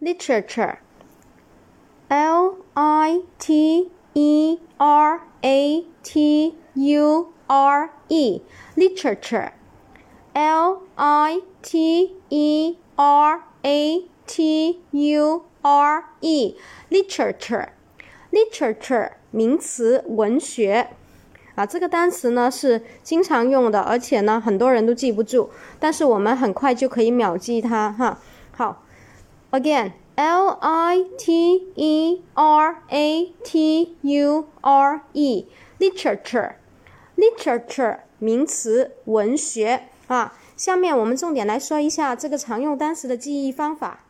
literature。L I T E R A T U R E literature L I T E R A T U R E literature literature 名词文学啊，这个单词呢是经常用的，而且呢很多人都记不住，但是我们很快就可以秒记它哈。好 ，again。L I T E R A T U R E，literature，literature 名词，文学啊。下面我们重点来说一下这个常用单词的记忆方法。